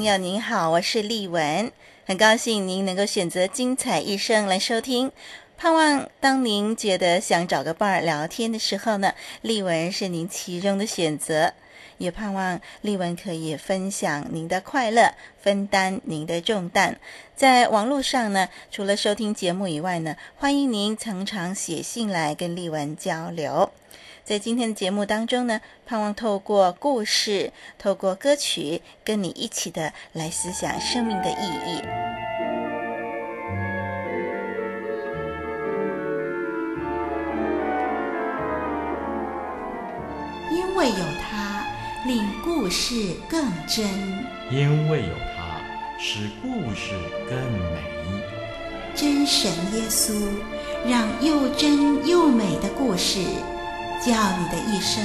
朋友您好，我是丽文，很高兴您能够选择精彩一生来收听。盼望当您觉得想找个伴儿聊天的时候呢，丽文是您其中的选择。也盼望丽文可以分享您的快乐，分担您的重担。在网络上呢，除了收听节目以外呢，欢迎您常常写信来跟丽文交流。在今天的节目当中呢，盼望透过故事、透过歌曲，跟你一起的来思想生命的意义。因为有他，令故事更真；因为有他，使故事更美。真神耶稣，让又真又美的故事。叫你的一生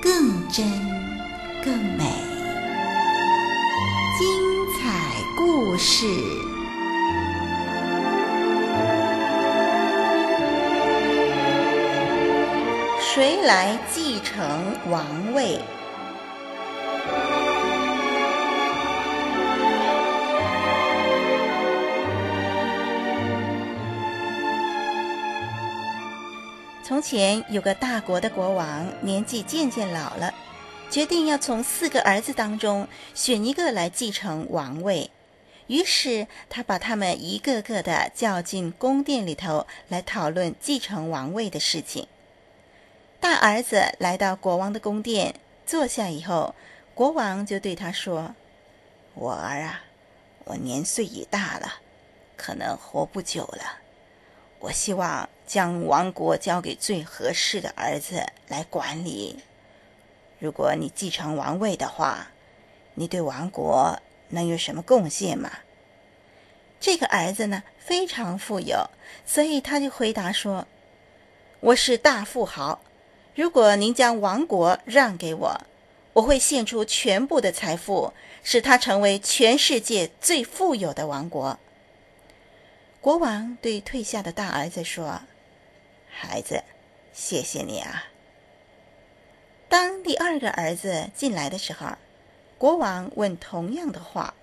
更真更美，精彩故事。谁来继承王位？从前有个大国的国王，年纪渐渐老了，决定要从四个儿子当中选一个来继承王位。于是他把他们一个个的叫进宫殿里头来讨论继承王位的事情。大儿子来到国王的宫殿坐下以后，国王就对他说：“我儿啊，我年岁已大了，可能活不久了。”我希望将王国交给最合适的儿子来管理。如果你继承王位的话，你对王国能有什么贡献吗？这个儿子呢，非常富有，所以他就回答说：“我是大富豪。如果您将王国让给我，我会献出全部的财富，使他成为全世界最富有的王国。”国王对退下的大儿子说：“孩子，谢谢你啊。”当第二个儿子进来的时候，国王问同样的话：“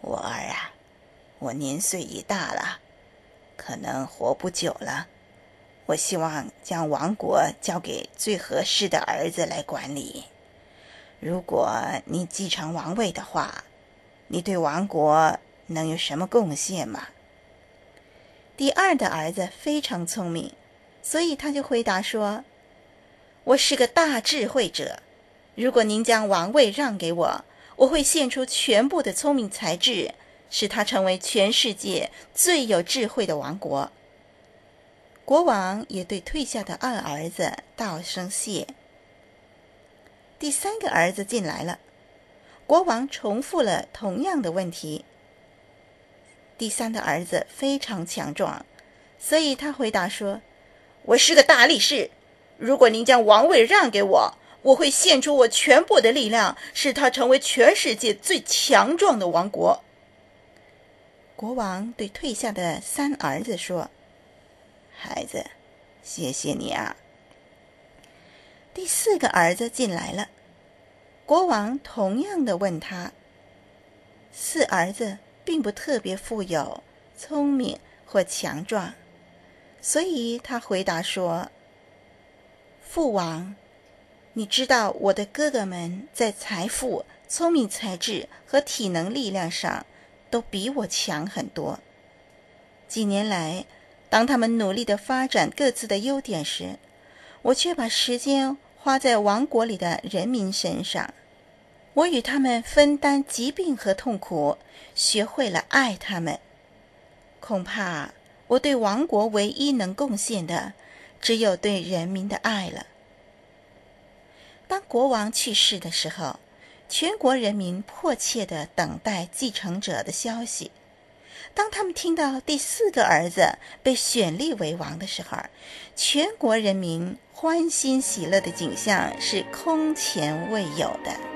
我儿啊，我年岁已大了，可能活不久了。我希望将王国交给最合适的儿子来管理。如果你继承王位的话，你对王国能有什么贡献吗？”第二的儿子非常聪明，所以他就回答说：“我是个大智慧者。如果您将王位让给我，我会献出全部的聪明才智，使他成为全世界最有智慧的王国。”国王也对退下的二儿子道声谢。第三个儿子进来了，国王重复了同样的问题。第三的儿子非常强壮，所以他回答说：“我是个大力士。如果您将王位让给我，我会献出我全部的力量，使他成为全世界最强壮的王国。”国王对退下的三儿子说：“孩子，谢谢你啊。”第四个儿子进来了，国王同样的问他：“四儿子。”并不特别富有、聪明或强壮，所以他回答说：“父王，你知道我的哥哥们在财富、聪明才智和体能力量上都比我强很多。几年来，当他们努力地发展各自的优点时，我却把时间花在王国里的人民身上。”我与他们分担疾病和痛苦，学会了爱他们。恐怕我对王国唯一能贡献的，只有对人民的爱了。当国王去世的时候，全国人民迫切地等待继承者的消息。当他们听到第四个儿子被选立为王的时候，全国人民欢欣喜乐的景象是空前未有的。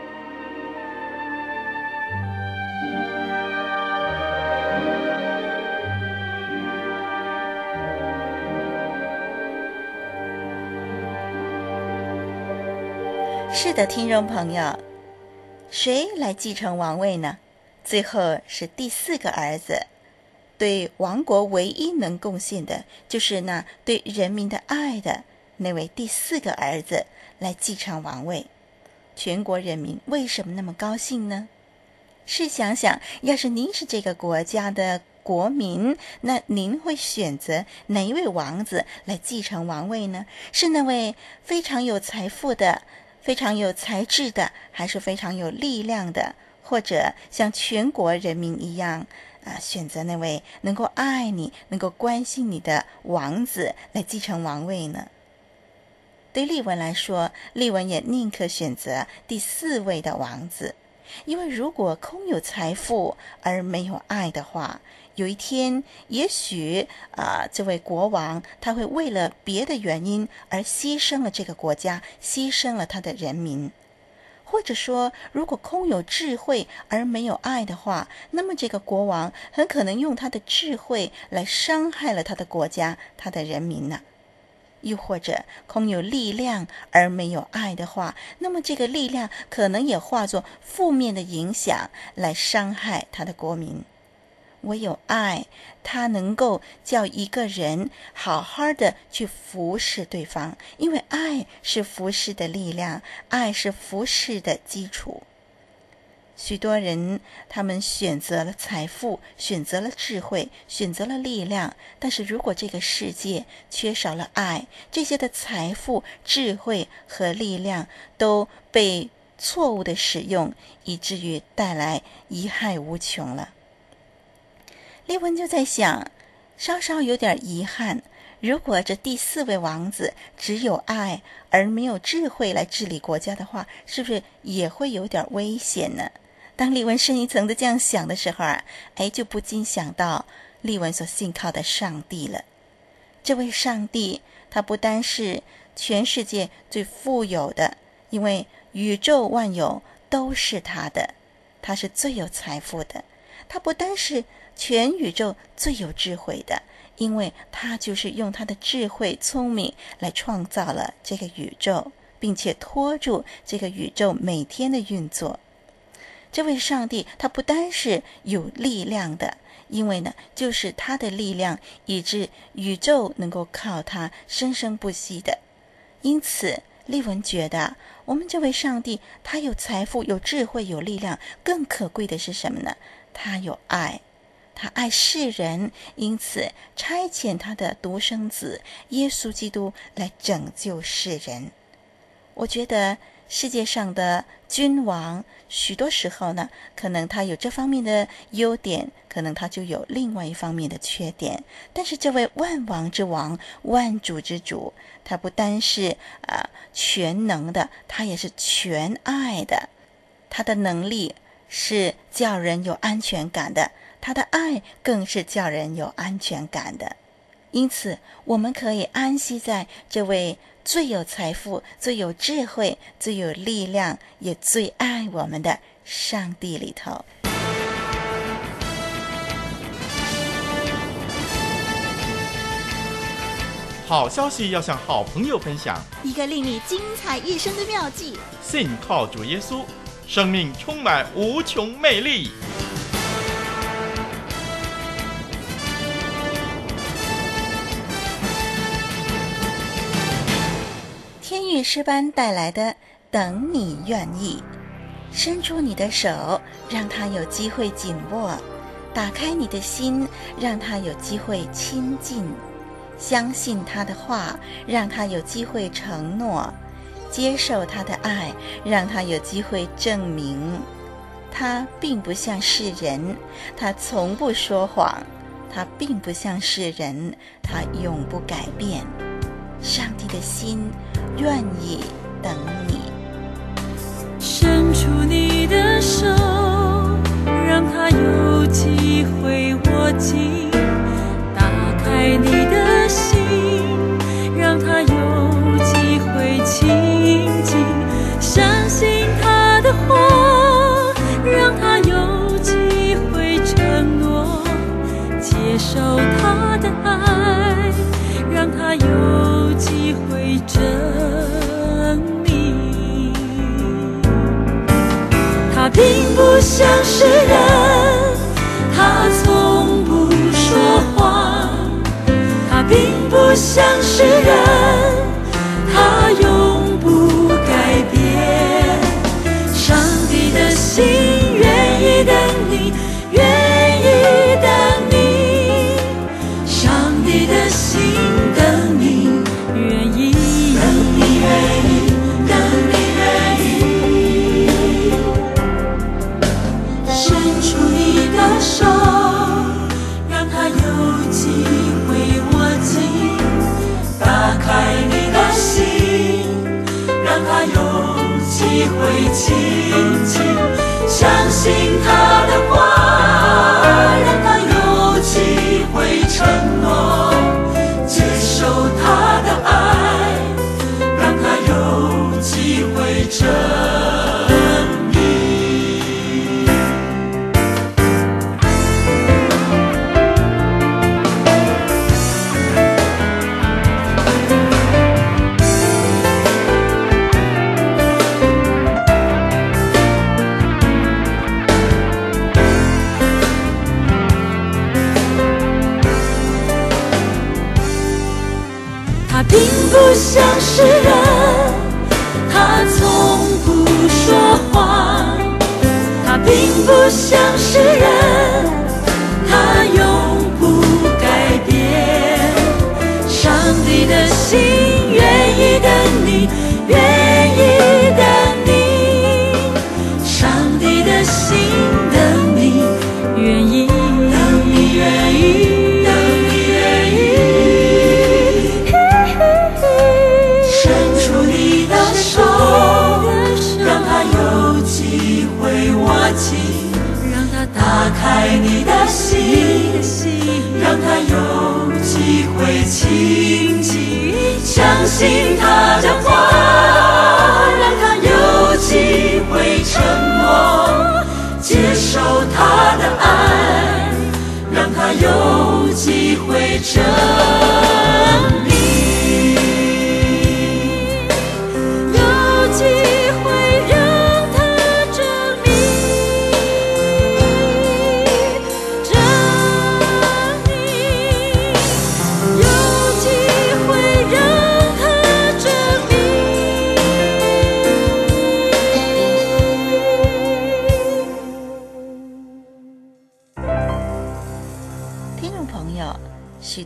是的，听众朋友，谁来继承王位呢？最后是第四个儿子。对王国唯一能贡献的，就是那对人民的爱的那位第四个儿子来继承王位。全国人民为什么那么高兴呢？试想想，要是您是这个国家的国民，那您会选择哪一位王子来继承王位呢？是那位非常有财富的、非常有才智的，还是非常有力量的，或者像全国人民一样？啊，选择那位能够爱你、能够关心你的王子来继承王位呢？对丽文来说，丽文也宁可选择第四位的王子，因为如果空有财富而没有爱的话，有一天也许啊，这位国王他会为了别的原因而牺牲了这个国家，牺牲了他的人民。或者说，如果空有智慧而没有爱的话，那么这个国王很可能用他的智慧来伤害了他的国家、他的人民呢。又或者，空有力量而没有爱的话，那么这个力量可能也化作负面的影响来伤害他的国民。唯有爱，他能够叫一个人好好的去服侍对方，因为爱是服侍的力量，爱是服侍的基础。许多人他们选择了财富，选择了智慧，选择了力量，但是如果这个世界缺少了爱，这些的财富、智慧和力量都被错误的使用，以至于带来贻害无穷了。丽文就在想，稍稍有点遗憾。如果这第四位王子只有爱而没有智慧来治理国家的话，是不是也会有点危险呢？当丽文深一层的这样想的时候啊，哎，就不禁想到丽文所信靠的上帝了。这位上帝，他不单是全世界最富有的，因为宇宙万有都是他的，他是最有财富的。他不单是全宇宙最有智慧的，因为他就是用他的智慧、聪明来创造了这个宇宙，并且托住这个宇宙每天的运作。这位上帝，他不单是有力量的，因为呢，就是他的力量，以致宇宙能够靠他生生不息的。因此，丽文觉得，我们这位上帝，他有财富、有智慧、有力量，更可贵的是什么呢？他有爱，他爱世人，因此差遣他的独生子耶稣基督来拯救世人。我觉得世界上的君王，许多时候呢，可能他有这方面的优点，可能他就有另外一方面的缺点。但是这位万王之王、万主之主，他不单是啊、呃、全能的，他也是全爱的，他的能力。是叫人有安全感的，他的爱更是叫人有安全感的。因此，我们可以安息在这位最有财富、最有智慧、最有力量，也最爱我们的上帝里头。好消息要向好朋友分享，一个令你精彩一生的妙计。信靠主耶稣。生命充满无穷魅力。诗班带来的“等你愿意”，伸出你的手，让他有机会紧握；打开你的心，让他有机会亲近；相信他的话，让他有机会承诺。接受他的爱，让他有机会证明，他并不像世人，他从不说谎，他并不像世人，他永不改变。上帝的心愿意等你，伸出你的手，让他有机会握紧；打开你的心，让他有机会亲近。相信他的话，让他有机会承诺；接受他的爱，让他有机会证明。他并不像是人，他从不说谎；他并不像是人，会轻轻。相信他的话，诗人，他从不说谎；他并不像是人，他永不改变。上帝的心相信他的话，让他有机会沉默；接受他的爱，让他有机会沉。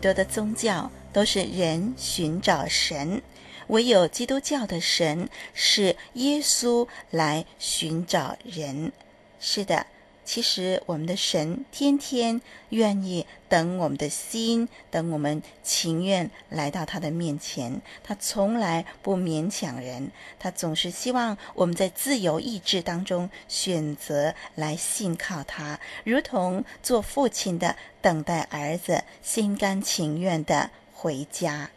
多的宗教都是人寻找神，唯有基督教的神是耶稣来寻找人。是的，其实我们的神天天愿意等我们的心，等我们情愿来到他的面前。他从来不勉强人，他总是希望我们在自由意志当中选择来信靠他，如同做父亲的等待儿子心甘情愿的回家。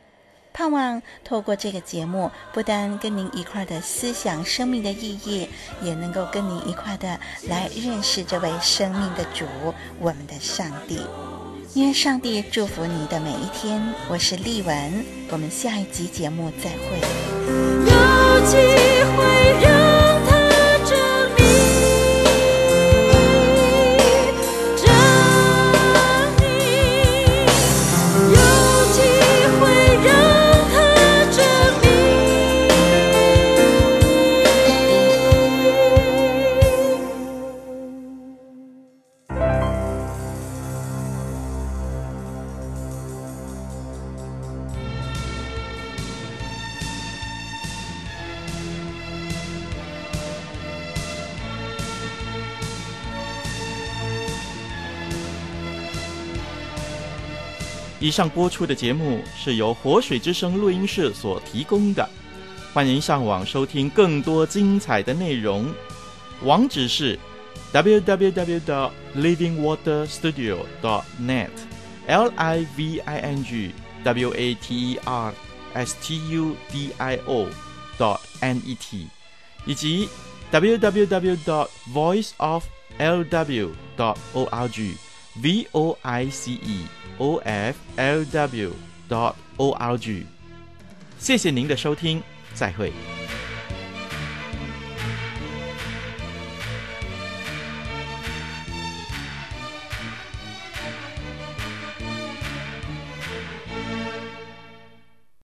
盼望透过这个节目，不单跟您一块的思想生命的意义，也能够跟您一块的来认识这位生命的主，我们的上帝。愿上帝祝福你的每一天。我是丽文，我们下一集节目再会。有机会以上播出的节目是由活水之声录音室所提供的，欢迎上网收听更多精彩的内容，网址是 www.livingwaterstudio.net，l i v i n g w a t e r s t u d i o dot n e t，以及 www.voiceoflw.org。v o i c e o f l w dot o r g，谢谢您的收听，再会。